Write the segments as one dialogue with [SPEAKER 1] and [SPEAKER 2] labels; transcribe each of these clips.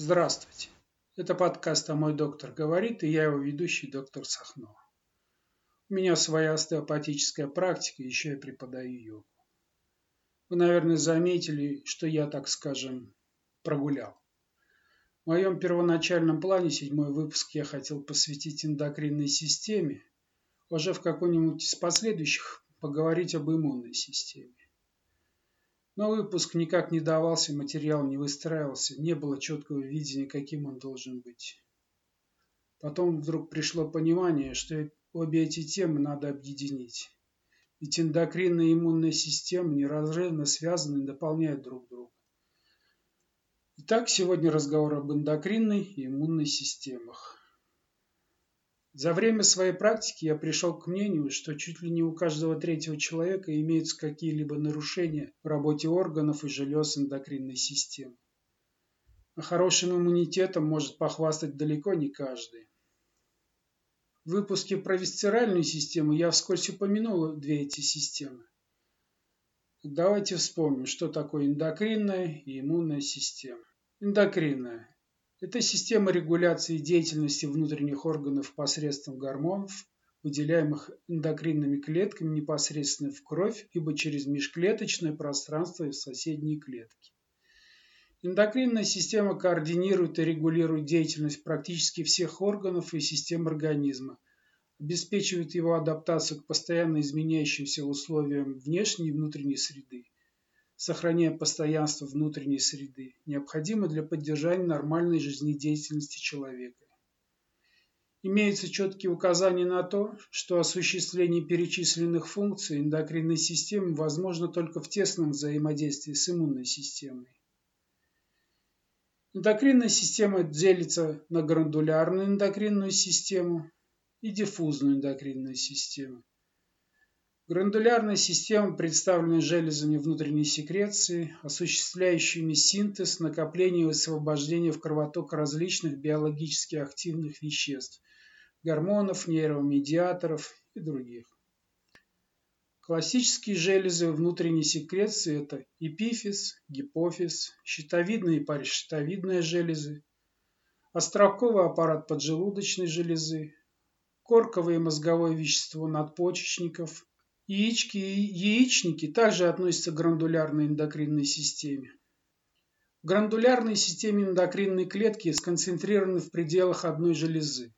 [SPEAKER 1] Здравствуйте. Это подкаст «А мой доктор говорит» и я его ведущий доктор Сахнова. У меня своя остеопатическая практика, еще я преподаю йогу. Вы, наверное, заметили, что я, так скажем, прогулял. В моем первоначальном плане седьмой выпуск я хотел посвятить эндокринной системе, уже в каком-нибудь из последующих поговорить об иммунной системе. Но выпуск никак не давался, материал не выстраивался, не было четкого видения, каким он должен быть. Потом вдруг пришло понимание, что обе эти темы надо объединить. Ведь эндокринная и иммунная системы неразрывно связаны и дополняют друг друга. Итак, сегодня разговор об эндокринной и иммунной системах. За время своей практики я пришел к мнению, что чуть ли не у каждого третьего человека имеются какие-либо нарушения в работе органов и желез эндокринной системы. А хорошим иммунитетом может похвастать далеко не каждый. В выпуске про висцеральную систему я вскользь упомянул две эти системы. Давайте вспомним, что такое эндокринная и иммунная система. Эндокринная это система регуляции деятельности внутренних органов посредством гормонов, выделяемых эндокринными клетками непосредственно в кровь, либо через межклеточное пространство и в соседние клетки. Эндокринная система координирует и регулирует деятельность практически всех органов и систем организма, обеспечивает его адаптацию к постоянно изменяющимся условиям внешней и внутренней среды, сохраняя постоянство внутренней среды, необходимо для поддержания нормальной жизнедеятельности человека. Имеются четкие указания на то, что осуществление перечисленных функций эндокринной системы возможно только в тесном взаимодействии с иммунной системой. Эндокринная система делится на грандулярную эндокринную систему и диффузную эндокринную систему. Грандулярная система представлена железами внутренней секреции, осуществляющими синтез, накопление и освобождение в кровоток различных биологически активных веществ, гормонов, нейромедиаторов и других. Классические железы внутренней секреции – это эпифиз, гипофиз, щитовидная и паращитовидная железы, островковый аппарат поджелудочной железы, корковое мозговое вещество надпочечников, Яички и яичники также относятся к грандулярной эндокринной системе. В грандулярной системе эндокринной клетки сконцентрированы в пределах одной железы.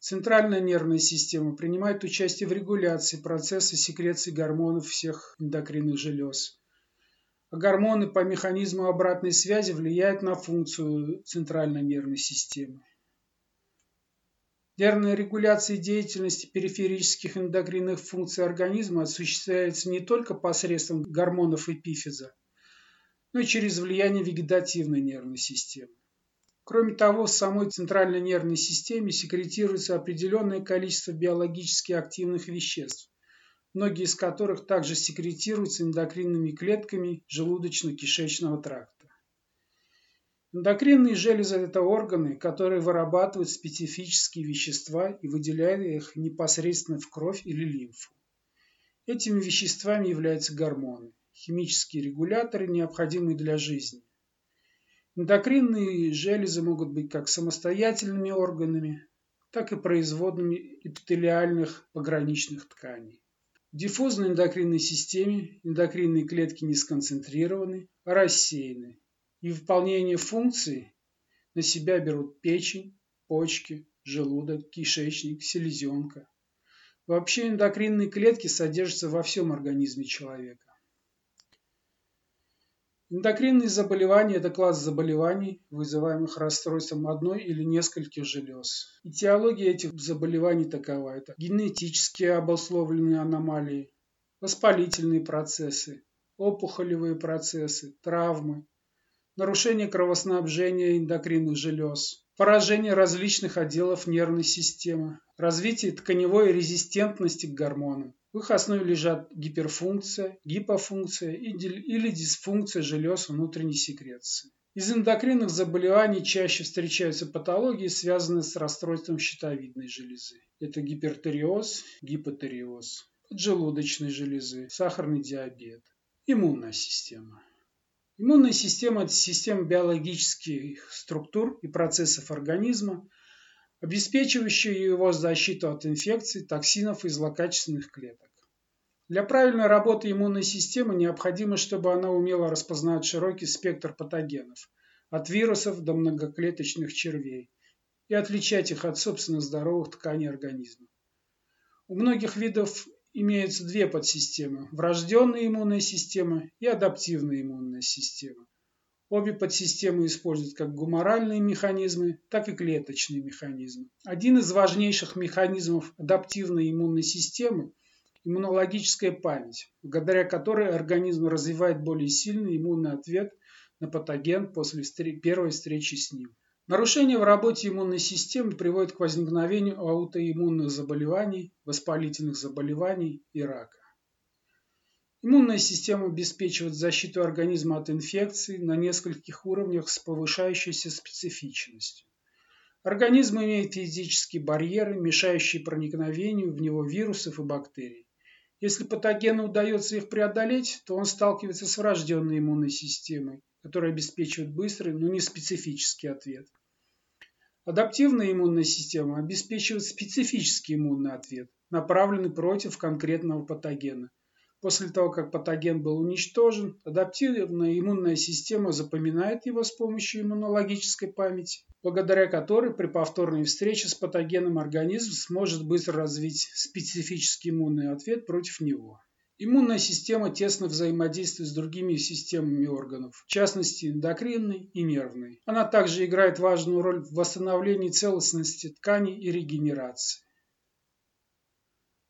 [SPEAKER 1] Центральная нервная система принимает участие в регуляции процесса секреции гормонов всех эндокринных желез. А гормоны по механизму обратной связи влияют на функцию центральной нервной системы. Нервная регуляция деятельности периферических эндокринных функций организма осуществляется не только посредством гормонов эпифиза, но и через влияние вегетативной нервной системы. Кроме того, в самой центральной нервной системе секретируется определенное количество биологически активных веществ, многие из которых также секретируются эндокринными клетками желудочно-кишечного тракта. Эндокринные железы – это органы, которые вырабатывают специфические вещества и выделяют их непосредственно в кровь или лимфу. Этими веществами являются гормоны, химические регуляторы, необходимые для жизни. Эндокринные железы могут быть как самостоятельными органами, так и производными эпителиальных пограничных тканей. В диффузной эндокринной системе эндокринные клетки не сконцентрированы, а рассеяны и выполнение функций на себя берут печень, почки, желудок, кишечник, селезенка. Вообще эндокринные клетки содержатся во всем организме человека. Эндокринные заболевания – это класс заболеваний, вызываемых расстройством одной или нескольких желез. Этиология этих заболеваний такова – это генетически обусловленные аномалии, воспалительные процессы, опухолевые процессы, травмы, нарушение кровоснабжения эндокринных желез, поражение различных отделов нервной системы, развитие тканевой резистентности к гормонам. В их основе лежат гиперфункция, гипофункция или дисфункция желез внутренней секреции. Из эндокринных заболеваний чаще встречаются патологии, связанные с расстройством щитовидной железы. Это гипертериоз, гипотериоз, поджелудочной железы, сахарный диабет, иммунная система. Иммунная система – это система биологических структур и процессов организма, обеспечивающая его защиту от инфекций, токсинов и злокачественных клеток. Для правильной работы иммунной системы необходимо, чтобы она умела распознавать широкий спектр патогенов, от вирусов до многоклеточных червей, и отличать их от собственно здоровых тканей организма. У многих видов имеются две подсистемы – врожденная иммунная система и адаптивная иммунная система. Обе подсистемы используют как гуморальные механизмы, так и клеточные механизмы. Один из важнейших механизмов адаптивной иммунной системы – иммунологическая память, благодаря которой организм развивает более сильный иммунный ответ на патоген после первой встречи с ним. Нарушение в работе иммунной системы приводит к возникновению аутоиммунных заболеваний, воспалительных заболеваний и рака. Иммунная система обеспечивает защиту организма от инфекций на нескольких уровнях с повышающейся специфичностью. Организм имеет физические барьеры, мешающие проникновению в него вирусов и бактерий. Если патогену удается их преодолеть, то он сталкивается с врожденной иммунной системой, которая обеспечивает быстрый, но не специфический ответ. Адаптивная иммунная система обеспечивает специфический иммунный ответ, направленный против конкретного патогена. После того, как патоген был уничтожен, адаптивная иммунная система запоминает его с помощью иммунологической памяти, благодаря которой при повторной встрече с патогеном организм сможет быстро развить специфический иммунный ответ против него. Иммунная система тесно взаимодействует с другими системами органов, в частности эндокринной и нервной. Она также играет важную роль в восстановлении целостности тканей и регенерации.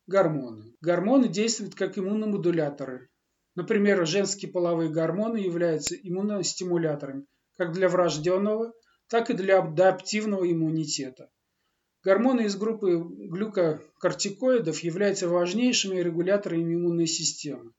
[SPEAKER 1] Гормоны. Гормоны действуют как иммуномодуляторы. Например, женские половые гормоны являются иммуностимуляторами как для врожденного, так и для адаптивного иммунитета. Гормоны из группы глюкокортикоидов являются важнейшими регуляторами иммунной системы.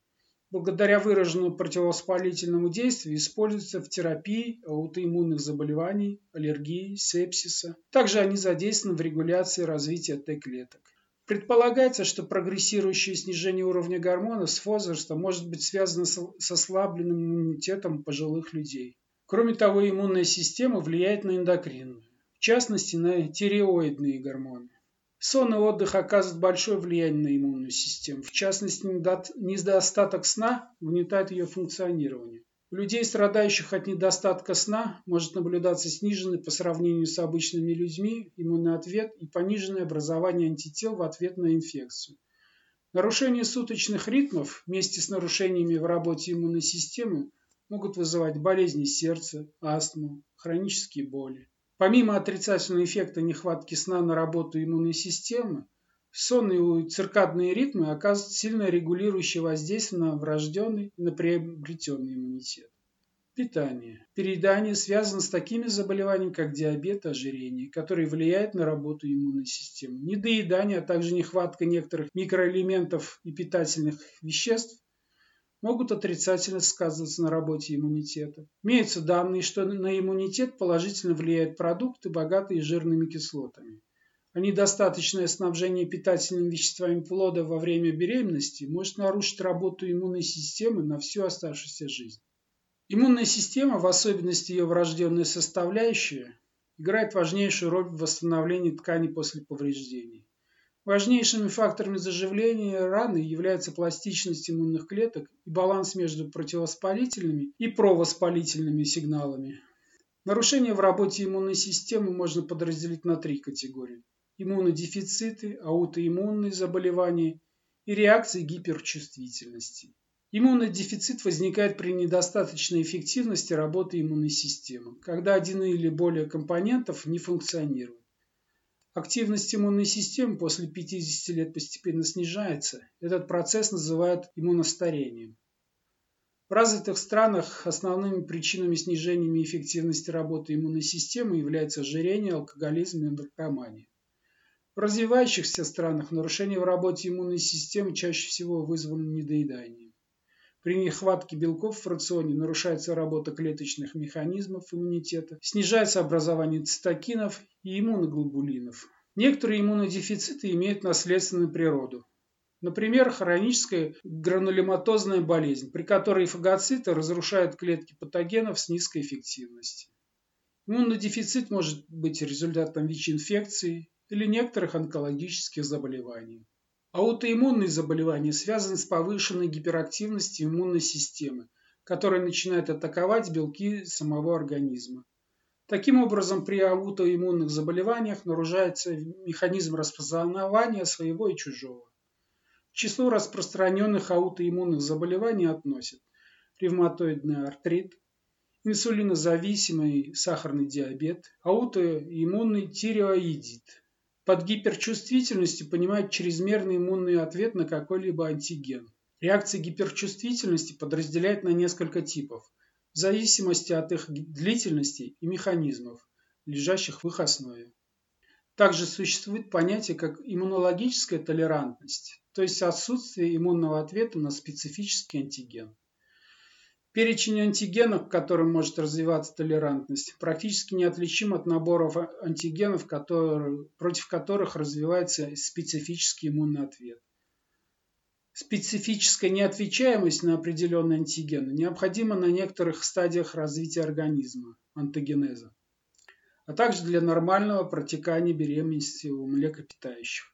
[SPEAKER 1] Благодаря выраженному противовоспалительному действию используются в терапии аутоиммунных заболеваний, аллергии, сепсиса. Также они задействованы в регуляции развития Т-клеток. Предполагается, что прогрессирующее снижение уровня гормонов с возрастом может быть связано с ослабленным иммунитетом пожилых людей. Кроме того, иммунная система влияет на эндокринную в частности на тиреоидные гормоны. Сон и отдых оказывают большое влияние на иммунную систему. В частности, недостаток сна угнетает ее функционирование. У людей, страдающих от недостатка сна, может наблюдаться сниженный по сравнению с обычными людьми иммунный ответ и пониженное образование антител в ответ на инфекцию. Нарушение суточных ритмов вместе с нарушениями в работе иммунной системы могут вызывать болезни сердца, астму, хронические боли. Помимо отрицательного эффекта нехватки сна на работу иммунной системы, сонные и циркадные ритмы оказывают сильно регулирующее воздействие на врожденный и на приобретенный иммунитет. Питание. Переедание связано с такими заболеваниями, как диабет, ожирение, которые влияют на работу иммунной системы. Недоедание, а также нехватка некоторых микроэлементов и питательных веществ могут отрицательно сказываться на работе иммунитета. Имеются данные, что на иммунитет положительно влияют продукты, богатые жирными кислотами. А недостаточное снабжение питательными веществами плода во время беременности может нарушить работу иммунной системы на всю оставшуюся жизнь. Иммунная система, в особенности ее врожденная составляющая, играет важнейшую роль в восстановлении тканей после повреждений. Важнейшими факторами заживления раны являются пластичность иммунных клеток и баланс между противовоспалительными и провоспалительными сигналами. Нарушения в работе иммунной системы можно подразделить на три категории. Иммунодефициты, аутоиммунные заболевания и реакции гиперчувствительности. Иммунный дефицит возникает при недостаточной эффективности работы иммунной системы, когда один или более компонентов не функционирует. Активность иммунной системы после 50 лет постепенно снижается. Этот процесс называют иммуностарением. В развитых странах основными причинами снижения эффективности работы иммунной системы являются ожирение, алкоголизм и наркомания. В развивающихся странах нарушения в работе иммунной системы чаще всего вызваны недоеданием. При нехватке белков в рационе нарушается работа клеточных механизмов иммунитета, снижается образование цитокинов и иммуноглобулинов. Некоторые иммунодефициты имеют наследственную природу. Например, хроническая гранулематозная болезнь, при которой фагоциты разрушают клетки патогенов с низкой эффективностью. Иммунный дефицит может быть результатом ВИЧ-инфекции или некоторых онкологических заболеваний. Аутоиммунные заболевания связаны с повышенной гиперактивностью иммунной системы, которая начинает атаковать белки самого организма. Таким образом, при аутоиммунных заболеваниях нарушается механизм распознавания своего и чужого. К числу распространенных аутоиммунных заболеваний относят ревматоидный артрит, инсулинозависимый сахарный диабет, аутоиммунный тиреоидит. Под гиперчувствительностью понимают чрезмерный иммунный ответ на какой-либо антиген. Реакции гиперчувствительности подразделяют на несколько типов, в зависимости от их длительности и механизмов, лежащих в их основе. Также существует понятие как иммунологическая толерантность, то есть отсутствие иммунного ответа на специфический антиген. Перечень антигенов, к которым может развиваться толерантность, практически неотличим от наборов антигенов, которые, против которых развивается специфический иммунный ответ. Специфическая неотвечаемость на определенные антигены необходима на некоторых стадиях развития организма, антогенеза а также для нормального протекания беременности у млекопитающих.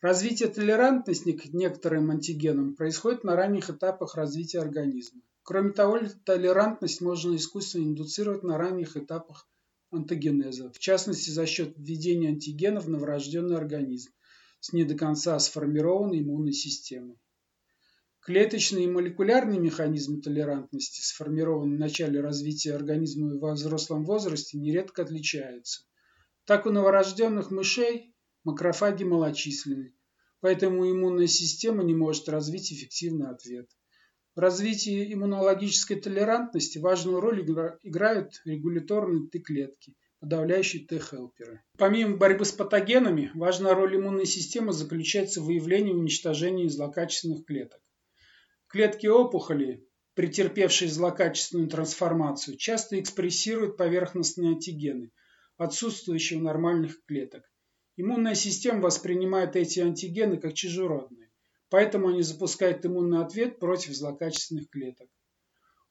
[SPEAKER 1] Развитие толерантности к некоторым антигенам происходит на ранних этапах развития организма. Кроме того, толерантность можно искусственно индуцировать на ранних этапах антогенеза, в частности за счет введения антигенов в новорожденный организм с не до конца сформированной иммунной системой. Клеточный и молекулярный механизмы толерантности, сформированные в начале развития организма во взрослом возрасте, нередко отличаются. Так у новорожденных мышей макрофаги малочисленны, поэтому иммунная система не может развить эффективный ответ. В развитии иммунологической толерантности важную роль играют регуляторные Т-клетки, подавляющие Т-хелперы. Помимо борьбы с патогенами, важная роль иммунной системы заключается в выявлении и уничтожении злокачественных клеток. Клетки опухоли, претерпевшие злокачественную трансформацию, часто экспрессируют поверхностные антигены, отсутствующие у нормальных клеток. Иммунная система воспринимает эти антигены как чужеродные, поэтому они запускают иммунный ответ против злокачественных клеток.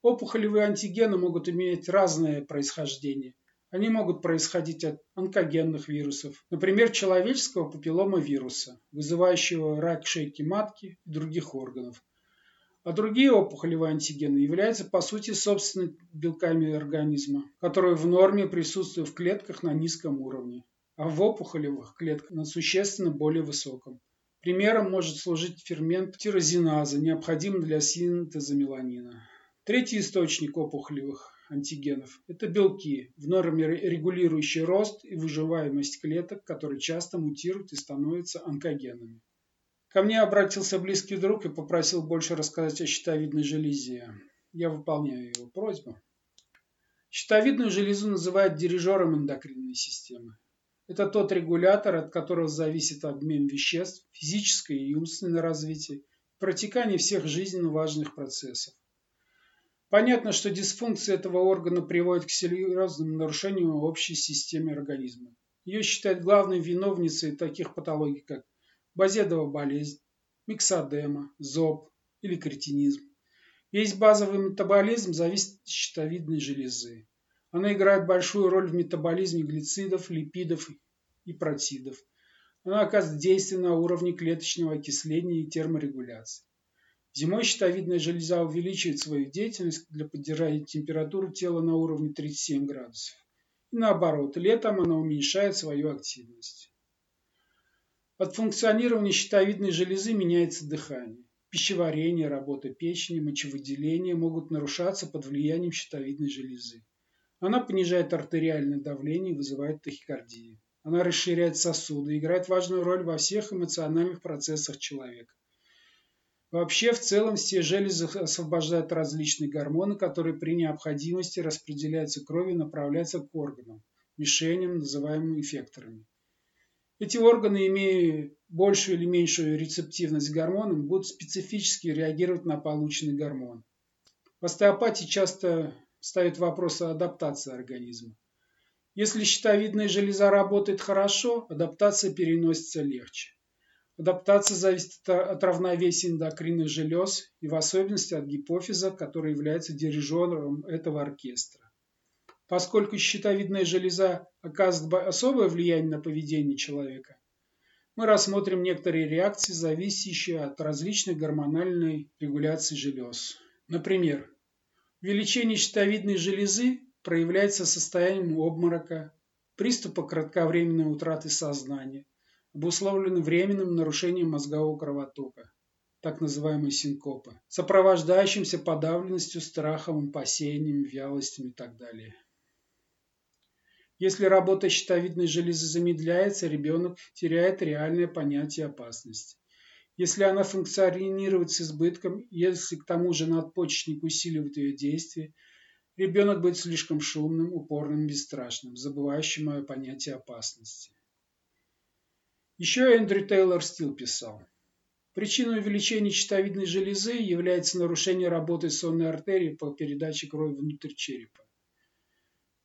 [SPEAKER 1] Опухолевые антигены могут иметь разное происхождение. Они могут происходить от онкогенных вирусов, например, человеческого папилломавируса, вызывающего рак шейки матки и других органов, а другие опухолевые антигены являются по сути собственными белками организма, которые в норме присутствуют в клетках на низком уровне, а в опухолевых клетках на существенно более высоком. Примером может служить фермент тирозиназа, необходимый для синтеза меланина. Третий источник опухолевых антигенов – это белки, в норме регулирующие рост и выживаемость клеток, которые часто мутируют и становятся онкогенами. Ко мне обратился близкий друг и попросил больше рассказать о щитовидной железе. Я выполняю его просьбу. Щитовидную железу называют дирижером эндокринной системы. Это тот регулятор, от которого зависит обмен веществ, физическое и умственное развитие, протекание всех жизненно важных процессов. Понятно, что дисфункция этого органа приводит к серьезным нарушениям общей системы организма. Ее считают главной виновницей таких патологий, как базедова болезнь, миксодема, зоб или кретинизм. Весь базовый метаболизм зависит от щитовидной железы. Она играет большую роль в метаболизме глицидов, липидов и протидов. Она оказывает действие на уровне клеточного окисления и терморегуляции. Зимой щитовидная железа увеличивает свою деятельность для поддержания температуры тела на уровне 37 градусов. И наоборот, летом она уменьшает свою активность. От функционирования щитовидной железы меняется дыхание. Пищеварение, работа печени, мочевыделение могут нарушаться под влиянием щитовидной железы. Она понижает артериальное давление и вызывает тахикардию. Она расширяет сосуды и играет важную роль во всех эмоциональных процессах человека. Вообще, в целом, все железы освобождают различные гормоны, которые при необходимости распределяются кровью и направляются к органам, мишеням, называемым эффекторами. Эти органы, имея большую или меньшую рецептивность к гормонам, будут специфически реагировать на полученный гормон. В остеопатии часто ставят вопрос о адаптации организма. Если щитовидная железа работает хорошо, адаптация переносится легче. Адаптация зависит от равновесия эндокринных желез и в особенности от гипофиза, который является дирижером этого оркестра. Поскольку щитовидная железа оказывает особое влияние на поведение человека, мы рассмотрим некоторые реакции, зависящие от различной гормональной регуляции желез. Например, увеличение щитовидной железы проявляется состоянием обморока, приступа кратковременной утраты сознания, обусловлены временным нарушением мозгового кровотока, так называемые синкопы, сопровождающимся подавленностью, страхом, опасением, вялостью и так далее. Если работа щитовидной железы замедляется, ребенок теряет реальное понятие опасности. Если она функционирует с избытком, если к тому же надпочечник усиливает ее действие, ребенок будет слишком шумным, упорным, бесстрашным, забывающим о понятии опасности. Еще Эндрю Тейлор Стил писал. Причиной увеличения щитовидной железы является нарушение работы сонной артерии по передаче крови внутрь черепа.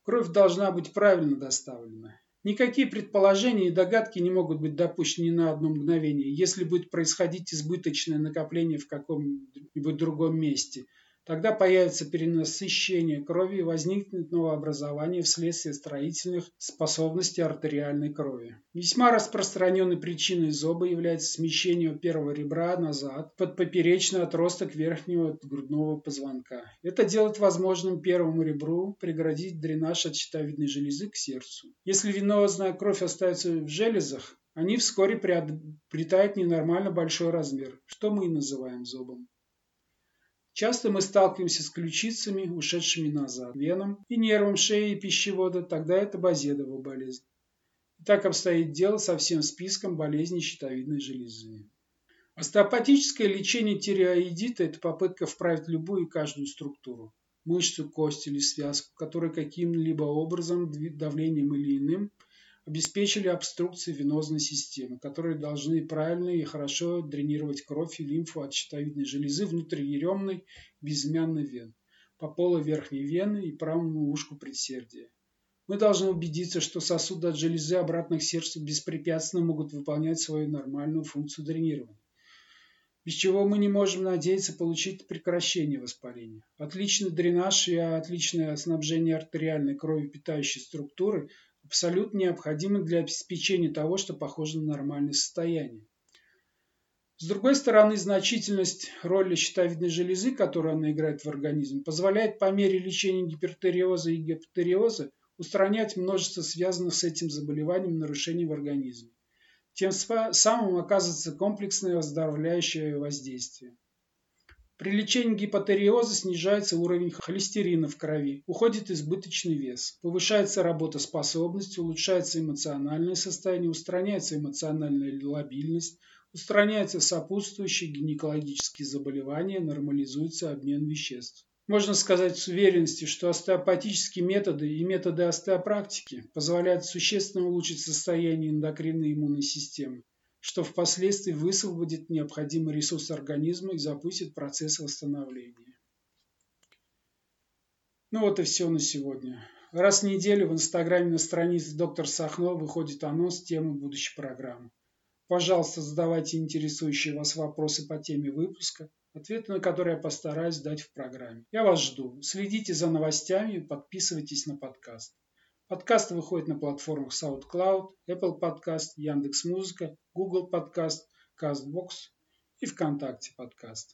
[SPEAKER 1] Кровь должна быть правильно доставлена. Никакие предположения и догадки не могут быть допущены на одно мгновение, если будет происходить избыточное накопление в каком-нибудь другом месте – Тогда появится перенасыщение крови и возникнет новообразование вследствие строительных способностей артериальной крови. Весьма распространенной причиной зоба является смещение первого ребра назад под поперечный отросток верхнего грудного позвонка. Это делает возможным первому ребру преградить дренаж от щитовидной железы к сердцу. Если венозная кровь остается в железах, они вскоре приобретают ненормально большой размер, что мы и называем зобом. Часто мы сталкиваемся с ключицами, ушедшими назад, веном и нервом шеи и пищевода, тогда это базедовая болезнь. Так обстоит дело со всем списком болезней щитовидной железы. Остеопатическое лечение тиреоидита – это попытка вправить любую и каждую структуру – мышцу, кость или связку, которая каким-либо образом, давлением или иным – обеспечили обструкции венозной системы, которые должны правильно и хорошо дренировать кровь и лимфу от щитовидной железы внутриеремной безымянной вен, по полу верхней вены и правому ушку предсердия. Мы должны убедиться, что сосуды от железы обратно к сердцу беспрепятственно могут выполнять свою нормальную функцию дренирования без чего мы не можем надеяться получить прекращение воспаления. Отличный дренаж и отличное снабжение артериальной крови питающей структуры абсолютно необходимы для обеспечения того, что похоже на нормальное состояние. С другой стороны, значительность роли щитовидной железы, которую она играет в организме, позволяет по мере лечения гипертериоза и гипотериоза устранять множество связанных с этим заболеванием нарушений в организме. Тем самым оказывается комплексное оздоровляющее воздействие. При лечении гипотериоза снижается уровень холестерина в крови, уходит избыточный вес, повышается работоспособность, улучшается эмоциональное состояние, устраняется эмоциональная лобильность, устраняются сопутствующие гинекологические заболевания, нормализуется обмен веществ. Можно сказать с уверенностью, что остеопатические методы и методы остеопрактики позволяют существенно улучшить состояние эндокринной иммунной системы, что впоследствии высвободит необходимый ресурс организма и запустит процесс восстановления. Ну вот и все на сегодня. Раз в неделю в Инстаграме на странице доктор Сахно выходит анонс темы будущей программы. Пожалуйста, задавайте интересующие вас вопросы по теме выпуска, ответы на которые я постараюсь дать в программе. Я вас жду. Следите за новостями подписывайтесь на подкаст. Подкаст выходит на платформах SoundCloud, Apple Podcast, Яндекс.Музыка, Google Podcast, CastBox и ВКонтакте подкаст.